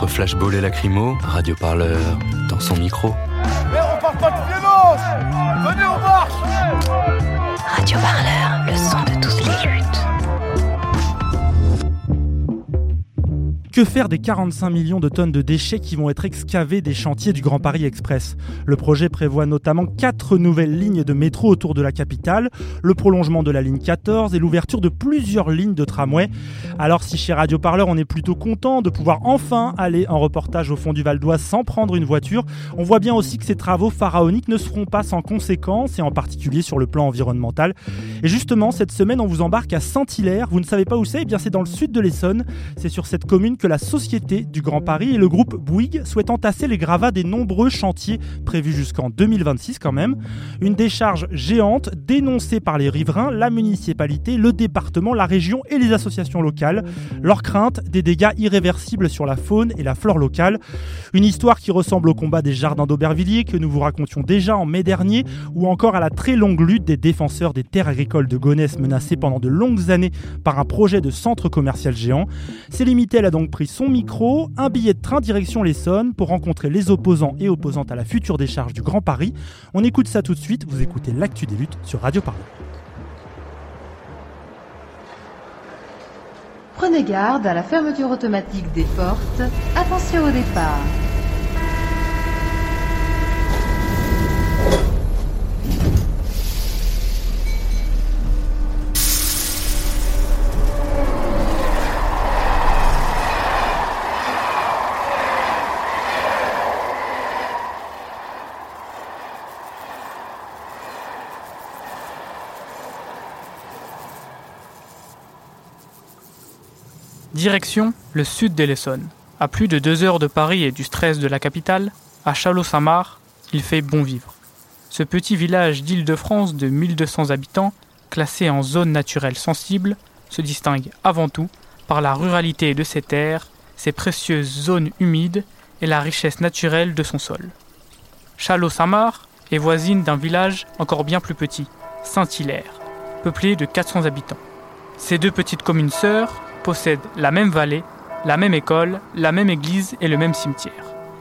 Entre flashball et lacrymo, Radio Parleur dans son micro. Que faire des 45 millions de tonnes de déchets qui vont être excavés des chantiers du Grand Paris Express? Le projet prévoit notamment quatre nouvelles lignes de métro autour de la capitale, le prolongement de la ligne 14 et l'ouverture de plusieurs lignes de tramway. Alors si chez Radio Parleur on est plutôt content de pouvoir enfin aller en reportage au fond du Val d'Oise sans prendre une voiture, on voit bien aussi que ces travaux pharaoniques ne seront pas sans conséquences et en particulier sur le plan environnemental. Et justement cette semaine on vous embarque à Saint-Hilaire, vous ne savez pas où c'est? Eh bien c'est dans le sud de l'Essonne, c'est sur cette commune que la Société du Grand Paris et le groupe Bouygues souhaitent entasser les gravats des nombreux chantiers prévus jusqu'en 2026 quand même. Une décharge géante dénoncée par les riverains, la municipalité, le département, la région et les associations locales. Leur crainte des dégâts irréversibles sur la faune et la flore locale. Une histoire qui ressemble au combat des jardins d'Aubervilliers que nous vous racontions déjà en mai dernier ou encore à la très longue lutte des défenseurs des terres agricoles de Gonesse menacées pendant de longues années par un projet de centre commercial géant. C'est limité, elle a donc pris son micro, un billet de train direction l'Essonne pour rencontrer les opposants et opposantes à la future décharge du Grand Paris. On écoute ça tout de suite, vous écoutez l'actu des luttes sur Radio Parleur. Prenez garde à la fermeture automatique des portes. Attention au départ. Direction le sud de l'Essonne. À plus de deux heures de Paris et du stress de la capitale, à Chalot-Saint-Marc, il fait bon vivre. Ce petit village d'Île-de-France de 1200 habitants, classé en zone naturelle sensible, se distingue avant tout par la ruralité de ses terres, ses précieuses zones humides et la richesse naturelle de son sol. Chalot-Saint-Marc est voisine d'un village encore bien plus petit, Saint-Hilaire, peuplé de 400 habitants. Ces deux petites communes sœurs possèdent la même vallée, la même école, la même église et le même cimetière.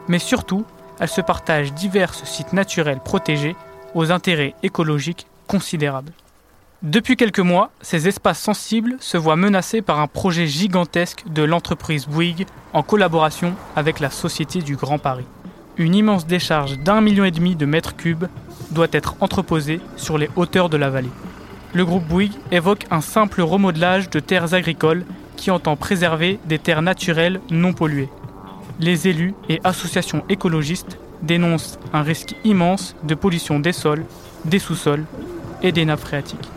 Mais surtout, elles se partagent divers sites naturels protégés aux intérêts écologiques considérables. Depuis quelques mois, ces espaces sensibles se voient menacés par un projet gigantesque de l'entreprise Bouygues en collaboration avec la Société du Grand Paris. Une immense décharge d'un million et demi de mètres cubes doit être entreposée sur les hauteurs de la vallée. Le groupe Bouygues évoque un simple remodelage de terres agricoles qui entend préserver des terres naturelles non polluées. Les élus et associations écologistes dénoncent un risque immense de pollution des sols, des sous-sols et des nappes phréatiques.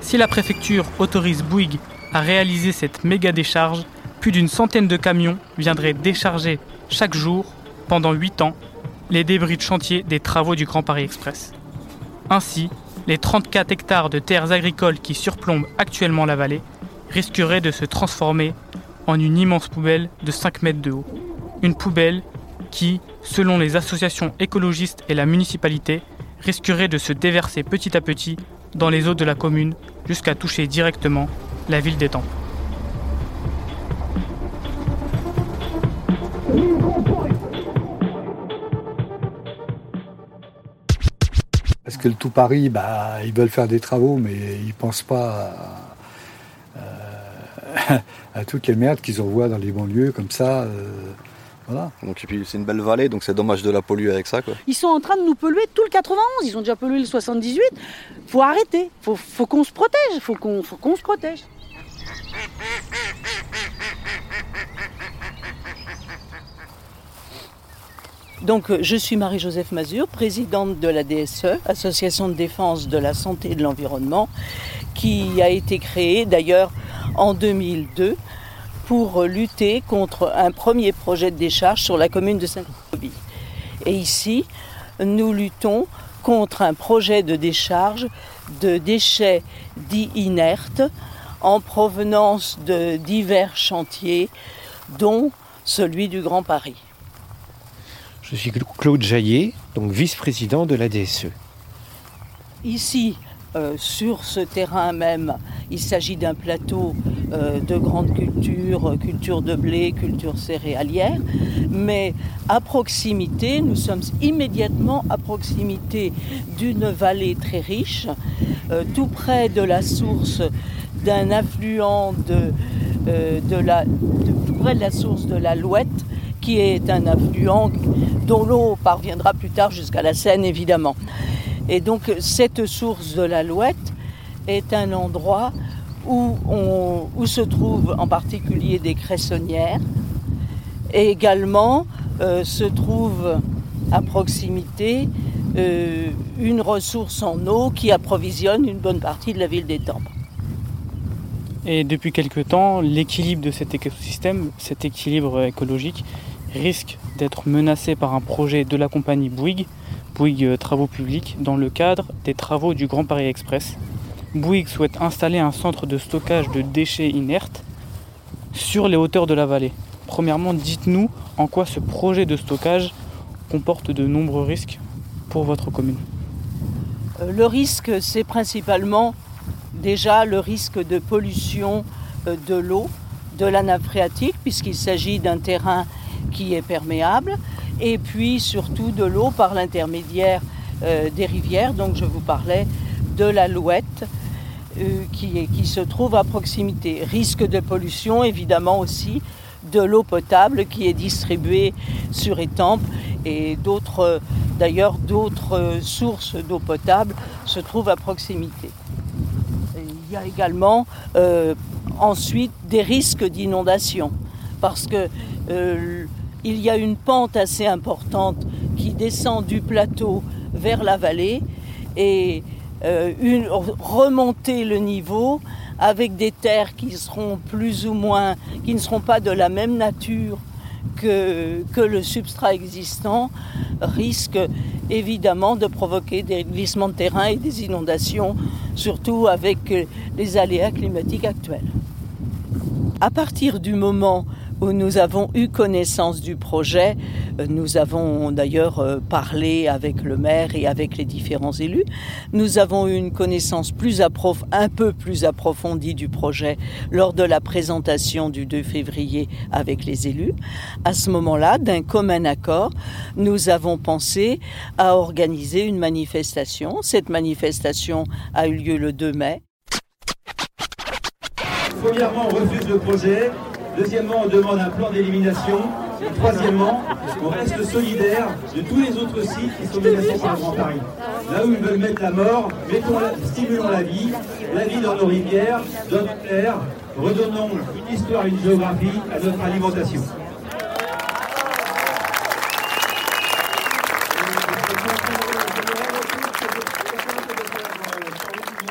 Si la préfecture autorise Bouygues à réaliser cette méga décharge, plus d'une centaine de camions viendraient décharger chaque jour, pendant 8 ans, les débris de chantier des travaux du Grand Paris Express. Ainsi, les 34 hectares de terres agricoles qui surplombent actuellement la vallée risqueraient de se transformer en une immense poubelle de 5 mètres de haut. Une poubelle qui, selon les associations écologistes et la municipalité, risquerait de se déverser petit à petit dans les eaux de la commune jusqu'à toucher directement la ville d'Étampes. Parce que le tout Paris, bah, ils veulent faire des travaux, mais ils pensent pas à, à toutes les merdes qu'ils envoient dans les banlieues comme ça. euh, voilà. Donc, et puis c'est une belle vallée, donc c'est dommage de la polluer avec ça. Quoi. Ils sont en train de nous polluer tout le 91. Ils ont déjà pollué le 78. Faut arrêter. Faut, faut qu'on se protège. Faut qu'on, faut qu'on se protège. Donc, je suis Marie-Joseph Mazur, présidente de la DSE, Association de défense de la santé et de l'environnement, qui a été créée d'ailleurs en 2002 pour lutter contre un premier projet de décharge sur la commune de Saint. Et ici, nous luttons contre un projet de décharge de déchets dits inertes en provenance de divers chantiers, dont celui du Grand Paris. Je suis Claude Jaillet, donc vice-président de la DSE. Ici, euh, sur ce terrain même, il s'agit d'un plateau euh, de grande culture, culture de blé, culture céréalière, mais à proximité, nous sommes immédiatement à proximité d'une vallée très riche, euh, tout près de la source d'un affluent de, de la, tout près de la source de la Louette, qui est un affluent dont l'eau parviendra plus tard jusqu'à la Seine, évidemment. Et donc cette source de la Louette est un endroit où, se trouvent en particulier des cressonnières et également euh, se trouve à proximité euh, une ressource en eau qui approvisionne une bonne partie de la ville d'Étampes. Et depuis quelque temps, l'équilibre de cet écosystème, cet équilibre écologique, risque d'être menacé par un projet de la compagnie Bouygues Bouygues euh, Travaux Publics dans le cadre des travaux du Grand Paris Express. Bouygues souhaite installer un centre de stockage de déchets inertes sur les hauteurs de la vallée. Premièrement, dites-nous en quoi ce projet de stockage comporte de nombreux risques pour votre commune. Euh, le risque, c'est principalement déjà le risque de pollution euh, de l'eau, de la nappe phréatique, puisqu'il s'agit d'un terrain qui est perméable, et puis surtout de l'eau par l'intermédiaire euh, des rivières. Donc je vous parlais de la Louette euh, qui, qui se trouve à proximité. Risque de pollution évidemment aussi de l'eau potable qui est distribuée sur Étampes et d'autres d'ailleurs d'autres sources d'eau potable se trouvent à proximité. il y a également euh, ensuite des risques d'inondation parce que il y a une pente assez importante qui descend du plateau vers la vallée et euh, remonter le niveau avec des terres qui seront plus ou moins, qui ne seront pas de la même nature que, que le substrat existant, risque évidemment de provoquer des glissements de terrain et des inondations, surtout avec les aléas climatiques actuels. À partir du moment où nous avons eu connaissance du projet. Euh, nous avons d'ailleurs euh, parlé avec le maire et avec les différents élus. Nous avons eu une connaissance un peu plus approfondie du projet lors de la présentation du 2 février avec les élus. À ce moment-là, d'un commun accord, nous avons pensé à organiser une manifestation. Cette manifestation a eu lieu le 2 mai. Premièrement, on refuse le projet Deuxièmement, on demande un plan d'élimination. Troisièmement, on reste solidaire de tous les autres sites qui sont menacés par le Grand Paris. Là où ils veulent mettre la mort, mettons stimulons la vie, la vie dans nos rivières, dans notre air, redonnons une histoire, une géographie à notre alimentation.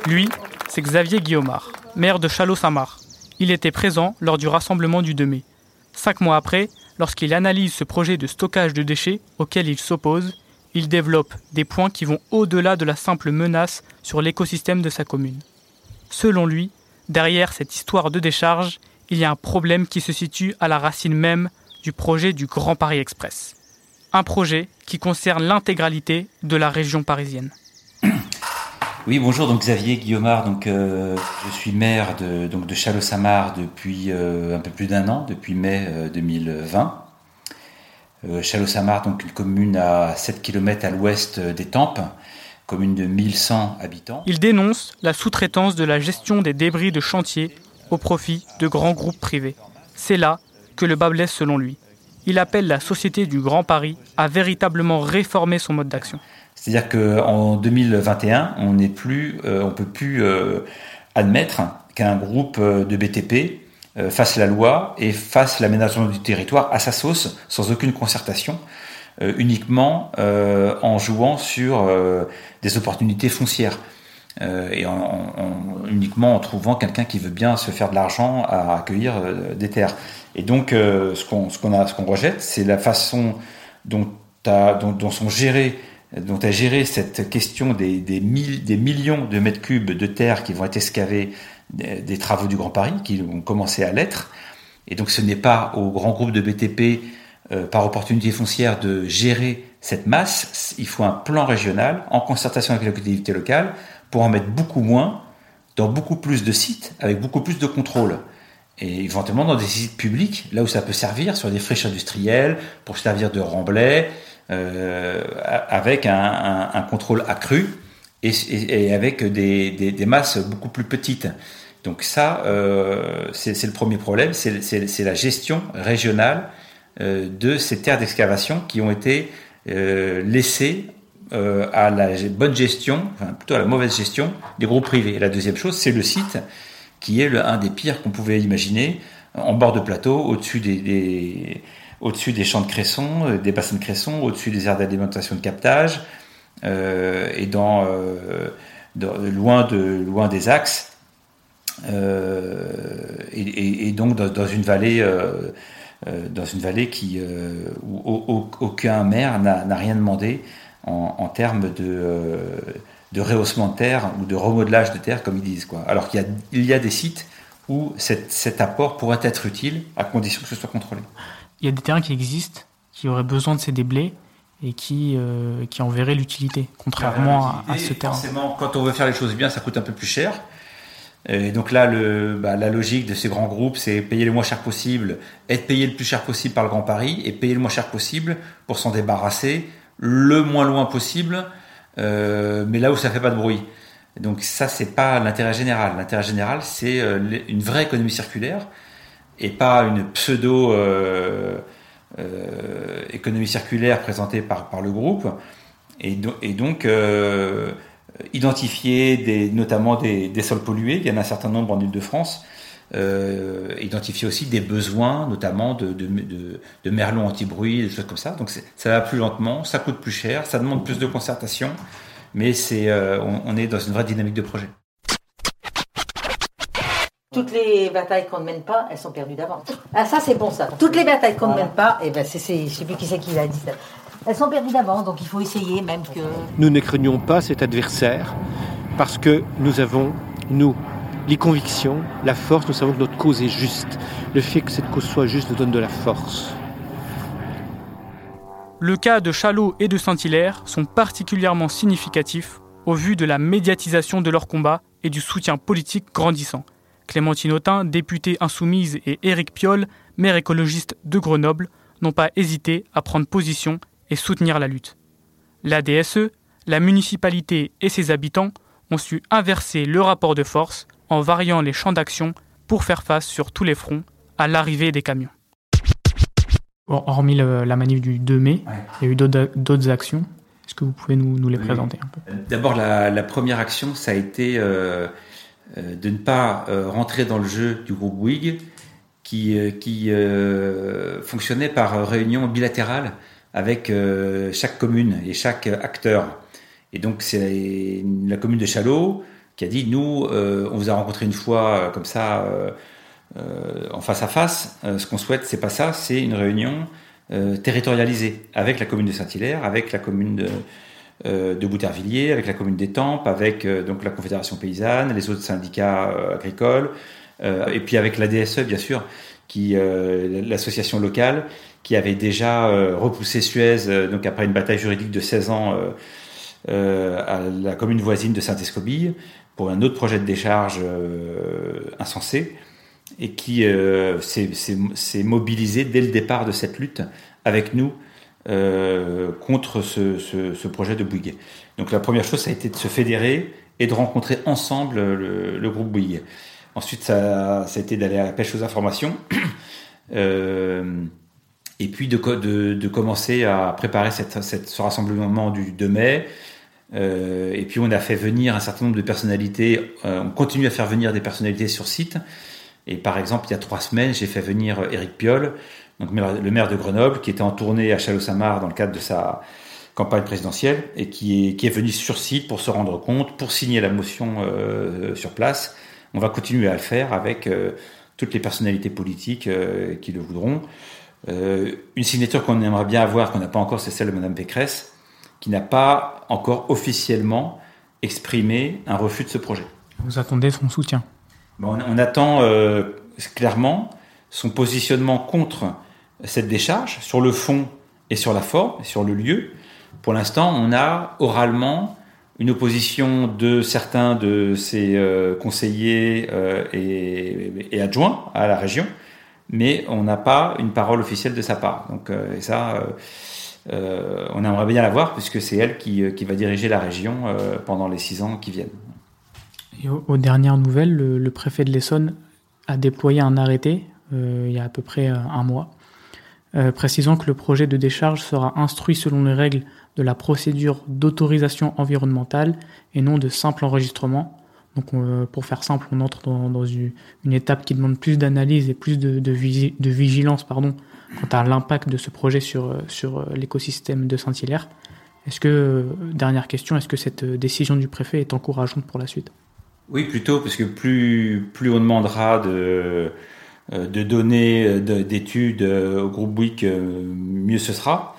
Lui, c'est Xavier Guillaumard, maire de Chalot-Saint-Marc. Il était présent lors du rassemblement du 2 mai. Cinq mois après, lorsqu'il analyse ce projet de stockage de déchets auquel il s'oppose, il développe des points qui vont au-delà de la simple menace sur l'écosystème de sa commune. Selon lui, derrière cette histoire de décharge, il y a un problème qui se situe à la racine même du projet du Grand Paris Express. Un projet qui concerne l'intégralité de la région parisienne. Oui, bonjour, donc Xavier Guillaumard, donc euh, je suis maire de, donc de Châlons-Samar depuis euh, un peu plus d'un an, depuis mai 2020. Euh, Châlons-Samar, donc une commune à 7 km à l'ouest d'Étampes, commune de 1100 habitants. Il dénonce la sous-traitance de la gestion des débris de chantier au profit de grands groupes privés. C'est là que le bas blesse selon lui. Il appelle la Société du Grand Paris à véritablement réformer son mode d'action. C'est-à-dire qu'en 2021, on n'est plus, euh, on peut plus euh, admettre qu'un groupe euh, de BTP fasse la loi et fasse l'aménagement du territoire à sa sauce, sans aucune concertation, uniquement en jouant sur des opportunités foncières. et en, uniquement en trouvant quelqu'un qui veut bien se faire de l'argent à accueillir des terres. Et donc, ce qu'on ce qu'on qu'on rejette, c'est la façon dont dont, dont, sont gérés, dont a géré cette question des, des, des, millions de mètres cubes de terre qui vont être excavés des, des travaux du Grand Paris, qui ont commencé à l'être. Et donc ce n'est pas au grand groupe de BTP, euh, par opportunité foncière, de gérer cette masse. Il faut un plan régional en concertation avec les collectivités locales pour en mettre beaucoup moins dans beaucoup plus de sites, avec beaucoup plus de contrôle et éventuellement dans des sites publics, là où ça peut servir, sur des friches industrielles, pour servir de remblai, euh, avec un, contrôle accru et, avec des, masses beaucoup plus petites. Donc ça, euh, c'est le premier problème, c'est la gestion régionale euh, de ces terres d'excavation qui ont été laissées à la bonne gestion, enfin plutôt à la mauvaise gestion des groupes privés. La deuxième chose, c'est le site qui est le, un des pires qu'on pouvait imaginer, en bord de plateau, au-dessus des, champs de cresson, euh, des bassins de cresson, au-dessus des aires d'alimentation de captage, euh, et euh, loin, de, loin des axes, et, donc dans, une vallée, dans une vallée qui, où, aucun maire n'a rien demandé en termes de de rehaussement de terre ou de remodelage de terre, comme ils disent. Quoi. Alors qu'il y a, il y a des sites où cet, cet apport pourrait être utile à condition que ce soit contrôlé. Il y a des terrains qui existent, qui auraient besoin de ces déblais et qui, euh, qui en verraient l'utilité, contrairement à, à, ce terrain. Forcément, quand on veut faire les choses bien, ça coûte un peu plus cher. Et donc là, le, bah, la logique de ces grands groupes, c'est payer le moins cher possible, être payé le plus cher possible par le Grand Paris et payer le moins cher possible pour s'en débarrasser le moins loin possible euh, mais là où ça fait pas de bruit. Donc ça, c'est pas l'intérêt général. L'intérêt général, c'est euh, une vraie économie circulaire et pas une pseudo euh, euh, économie circulaire présentée par, le groupe. Et, do et donc euh, identifier notamment des, des, sols pollués. Il y en a un certain nombre en Ile-de-France. Euh, identifier aussi des besoins, notamment de, de, de, de merlons anti-bruit, des choses comme ça. Donc ça va plus lentement, ça coûte plus cher, ça demande plus de concertation, mais c'est, euh, on, on, est dans une vraie dynamique de projet. Toutes les batailles qu'on ne mène pas, elles sont perdues d'avance. Ah ça c'est bon ça. Toutes les batailles qu'on voilà. ne mène pas, et eh ben c'est, je sais plus qui c'est qui l'a dit. Ça. Elles sont perdues d'avance, donc il faut essayer même que. Nous ne craignons pas cet adversaire parce que nous avons nous les convictions, la force, nous savons que notre cause est juste. Le fait que cette cause soit juste nous donne de la force. Le cas de Chalot et de Saint-Hilaire sont particulièrement significatifs au vu de la médiatisation de leur combat et du soutien politique grandissant. Clémentine Autain, députée insoumise, et Éric Piolle, maire écologiste de Grenoble, n'ont pas hésité à prendre position et soutenir la lutte. La DSE, la municipalité et ses habitants ont su inverser le rapport de force en variant les champs d'action pour faire face sur tous les fronts à l'arrivée des camions. Hormis le, la manif du 2 mai, ouais. il y a eu d'autres actions. Est-ce que vous pouvez nous, nous les oui. présenter un peu? D'abord, la, la, première action, ça a été euh, de ne pas euh, rentrer dans le jeu du groupe Bouygues qui, euh, qui fonctionnait par réunion bilatérale avec chaque commune et chaque acteur. Et donc, c'est la commune de Chalot, qui a dit nous, euh, on vous a rencontré une fois euh, comme ça euh, en face à face. ce qu'on souhaite, c'est pas ça, c'est une réunion territorialisée avec la commune de Saint-Hilaire, avec la commune de Boutervilliers, avec la commune d'Étampes, avec donc la Confédération paysanne, les autres syndicats agricoles, et puis avec la DSE bien sûr, qui l'association locale qui avait déjà repoussé Suez donc après une bataille juridique de 16 ans à la commune voisine de Saint-Escobille pour un autre projet de décharge euh, insensé et qui euh, s'est mobilisé dès le départ de cette lutte avec nous euh, contre ce, projet de Bouygues. Donc la première chose, ça a été de se fédérer et de rencontrer ensemble le, groupe Bouygues. Ensuite, ça, a été d'aller à la pêche aux informations. Et puis de, commencer à préparer ce rassemblement du 2 mai, euh, et puis on a fait venir un certain nombre de personnalités, euh, on continue à faire venir des personnalités sur site. Et par exemple, il y a trois semaines, j'ai fait venir Éric Piolle, donc le maire de Grenoble, qui était en tournée à Châlons-Saint-Marc dans le cadre de sa campagne présidentielle, et qui est, qui est venu sur site pour se rendre compte, pour signer la motion euh, sur place. On va continuer à le faire avec euh, toutes les personnalités politiques euh, qui le voudront. une signature qu'on aimerait bien avoir, qu'on n'a pas encore, c'est celle de Mme Pécresse, qui n'a pas encore officiellement exprimé un refus de ce projet. Vous attendez son soutien bon, on, attend clairement son positionnement contre cette décharge, sur le fond et sur la forme, sur le lieu. Pour l'instant, on a oralement une opposition de certains de ses euh, conseillers euh, et, adjoints à la région, mais on n'a pas une parole officielle de sa part. Donc, euh, et ça, on aimerait bien la voir, puisque c'est elle qui, va diriger la région pendant les six ans qui viennent. Aux, dernières nouvelles, le, préfet de l'Essonne a déployé un arrêté il y a à peu près un mois, précisant que le projet de décharge sera instruit selon les règles de la procédure d'autorisation environnementale et non de simple enregistrement. Donc pour faire simple, on entre dans, une, étape qui demande plus d'analyse et plus de, vigilance pardon, quant à l'impact de ce projet sur, sur l'écosystème de Saint-Hilaire. Est-ce que, dernière question, est-ce que cette décision du préfet est encourageante pour la suite? Oui, plutôt, parce que plus, on demandera de, de données, d'études au groupe WIC, mieux ce sera.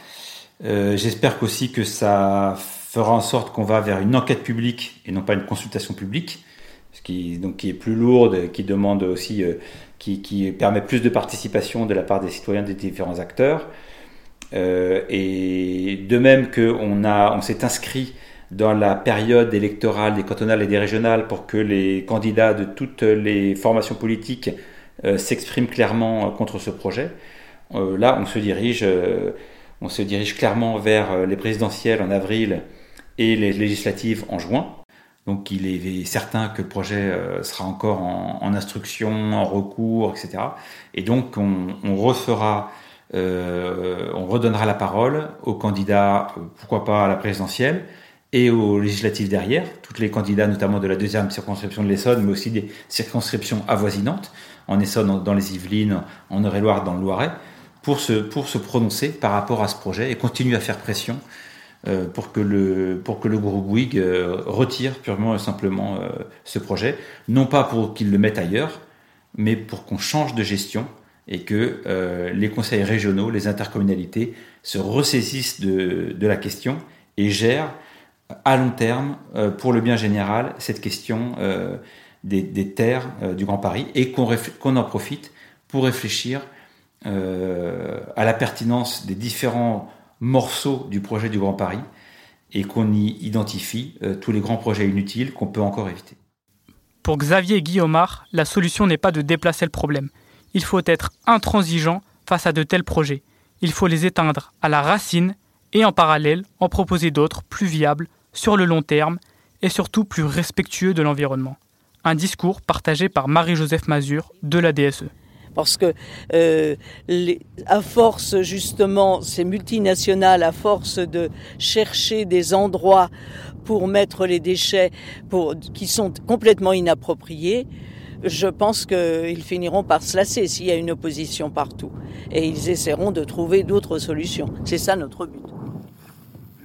Euh, j'espère qu'aussi que ça fera en sorte qu'on va vers une enquête publique et non pas une consultation publique, ce qui, donc, qui est plus lourde, qui demande aussi, euh, qui, qui, permet plus de participation de la part des citoyens des différents acteurs. Euh, et de même qu'on on s'est inscrit dans la période électorale des cantonales et des régionales pour que les candidats de toutes les formations politiques s'expriment clairement contre ce projet. là, on se dirige on se dirige clairement vers euh, les présidentielles en avril et les législatives en juin. Donc il est certain que le projet euh, sera encore en, instruction, en recours, etc. Et donc on, refera, euh, on redonnera la parole aux candidats, pourquoi pas à la présidentielle, et aux législatives derrière, toutes les candidats notamment de la deuxième circonscription de l'Essonne, mais aussi des circonscriptions avoisinantes, en Essonne, dans les Yvelines, en Eure-et-Loire, dans le Loiret pour se, pour se prononcer par rapport à ce projet et continuer à faire pression euh, pour, que le, pour que le groupe Bouygues euh, retire purement et simplement euh, ce projet, non pas pour qu'il le mette ailleurs, mais pour qu'on change de gestion et que les conseils régionaux, les intercommunalités se ressaisissent de, de la question et gèrent à long terme, pour le bien général, cette question des, des, terres du Grand Paris et qu'on en profite pour réfléchir euh, à la pertinence des différents morceaux du projet du Grand Paris et qu'on y identifie euh, tous les grands projets inutiles qu'on peut encore éviter. Pour Xavier Guillaumard, la solution n'est pas de déplacer le problème. Il faut être intransigeant face à de tels projets. Il faut les éteindre à la racine et en parallèle en proposer d'autres plus viables sur le long terme et surtout plus respectueux de l'environnement. Un discours partagé par Marie-Joseph Mazur de la DSE parce que euh, à force justement ces multinationales, à force de chercher des endroits pour mettre les déchets qui sont complètement inappropriés, je pense qu'ils finiront par se lasser s'il y a une opposition partout. Et ils essaieront de trouver d'autres solutions. C'est ça notre but.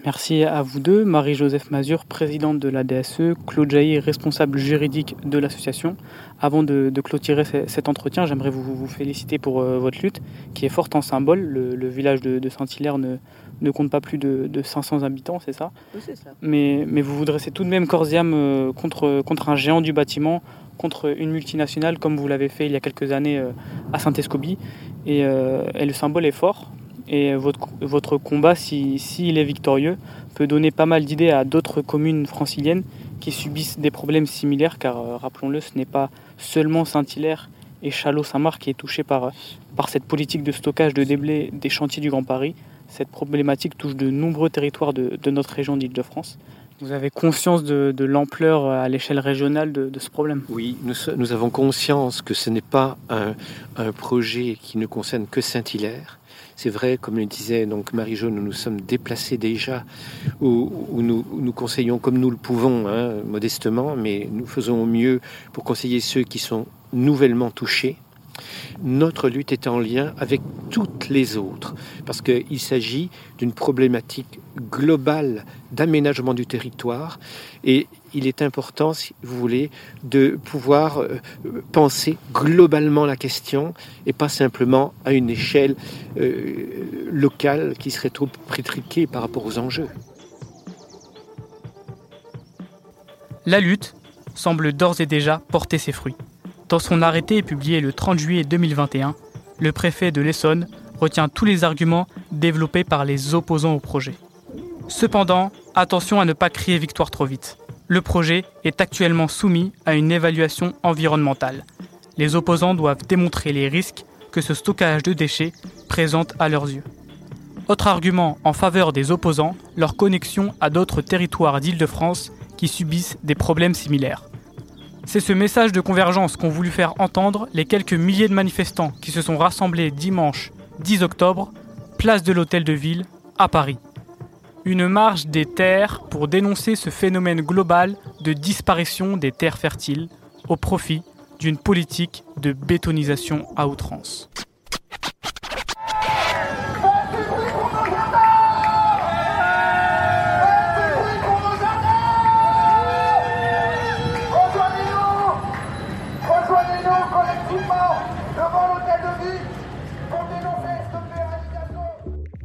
Merci à vous deux, Marie-Joseph Mazur, présidente de la DSE, Claude Jailly, responsable juridique de l'association. Avant de, clôturer cet entretien, j'aimerais vous, féliciter pour euh, votre lutte, qui est forte en symbole. Le, village de, Saint-Hilaire ne, ne, compte pas plus de, 500 habitants, c'est ça? Oui, c'est ça. Mais, mais, vous vous dressez tout de même corps et âme euh, contre, contre un géant du bâtiment, contre une multinationale, comme vous l'avez fait il y a quelques années euh, à Saint-Escobie. Et, et le symbole est fort. Et votre, votre combat, s'il si, est victorieux, peut donner pas mal d'idées à d'autres communes franciliennes qui subissent des problèmes similaires, car euh, rappelons-le, ce n'est pas seulement Saint-Hilaire et Chalot-Saint-Marc qui est touché par, par cette politique de stockage de déblais des chantiers du Grand Paris. Cette problématique touche de nombreux territoires de, de notre région d'Île-de-France. Vous avez conscience de, de l'ampleur à l'échelle régionale de, de, ce problème? Oui, nous, nous, avons conscience que ce n'est pas un, un projet qui ne concerne que Saint-Hilaire, c'est vrai, comme le disait donc Marie-Jo, nous nous sommes déplacés déjà, où, nous, conseillons comme nous le pouvons, hein, modestement, mais nous faisons au mieux pour conseiller ceux qui sont nouvellement touchés. notre lutte est en lien avec toutes les autres, parce qu'il s'agit d'une problématique globale d'aménagement du territoire, et il est important, si vous voulez, de pouvoir euh, penser globalement la question, et pas simplement à une échelle euh, locale qui serait trop prétriquée par rapport aux enjeux. La lutte semble d'ores et déjà porter ses fruits. Dans son arrêté publié le 30 juillet 2021, le préfet de l'Essonne retient tous les arguments développés par les opposants au projet. Cependant, attention à ne pas crier victoire trop vite. Le projet est actuellement soumis à une évaluation environnementale. Les opposants doivent démontrer les risques que ce stockage de déchets présente à leurs yeux. Autre argument en faveur des opposants, leur connexion à d'autres territoires d'Île-de-France qui subissent des problèmes similaires. C'est ce message de convergence qu'ont voulu faire entendre les quelques milliers de manifestants qui se sont rassemblés dimanche 10 octobre, place de l'Hôtel de Ville, à Paris. Une marche des terres pour dénoncer ce phénomène global de disparition des terres fertiles au profit d'une politique de bétonisation à outrance.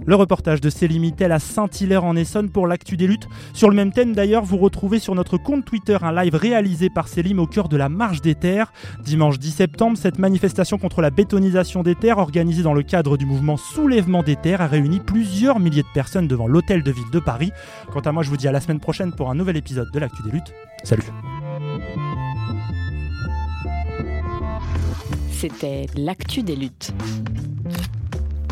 Le reportage de Céline Mittel à Saint-Hilaire en Essonne pour l'actu des luttes. Sur le même thème d'ailleurs, vous retrouvez sur notre compte Twitter un live réalisé par Célim au cœur de la Marche des Terres. Dimanche 10 septembre, cette manifestation contre la bétonisation des terres organisée dans le cadre du mouvement Soulèvement des terres a réuni plusieurs milliers de personnes devant l'hôtel de ville de Paris. Quant à moi, je vous dis à la semaine prochaine pour un nouvel épisode de l'actu des luttes. Salut C'était l'actu des luttes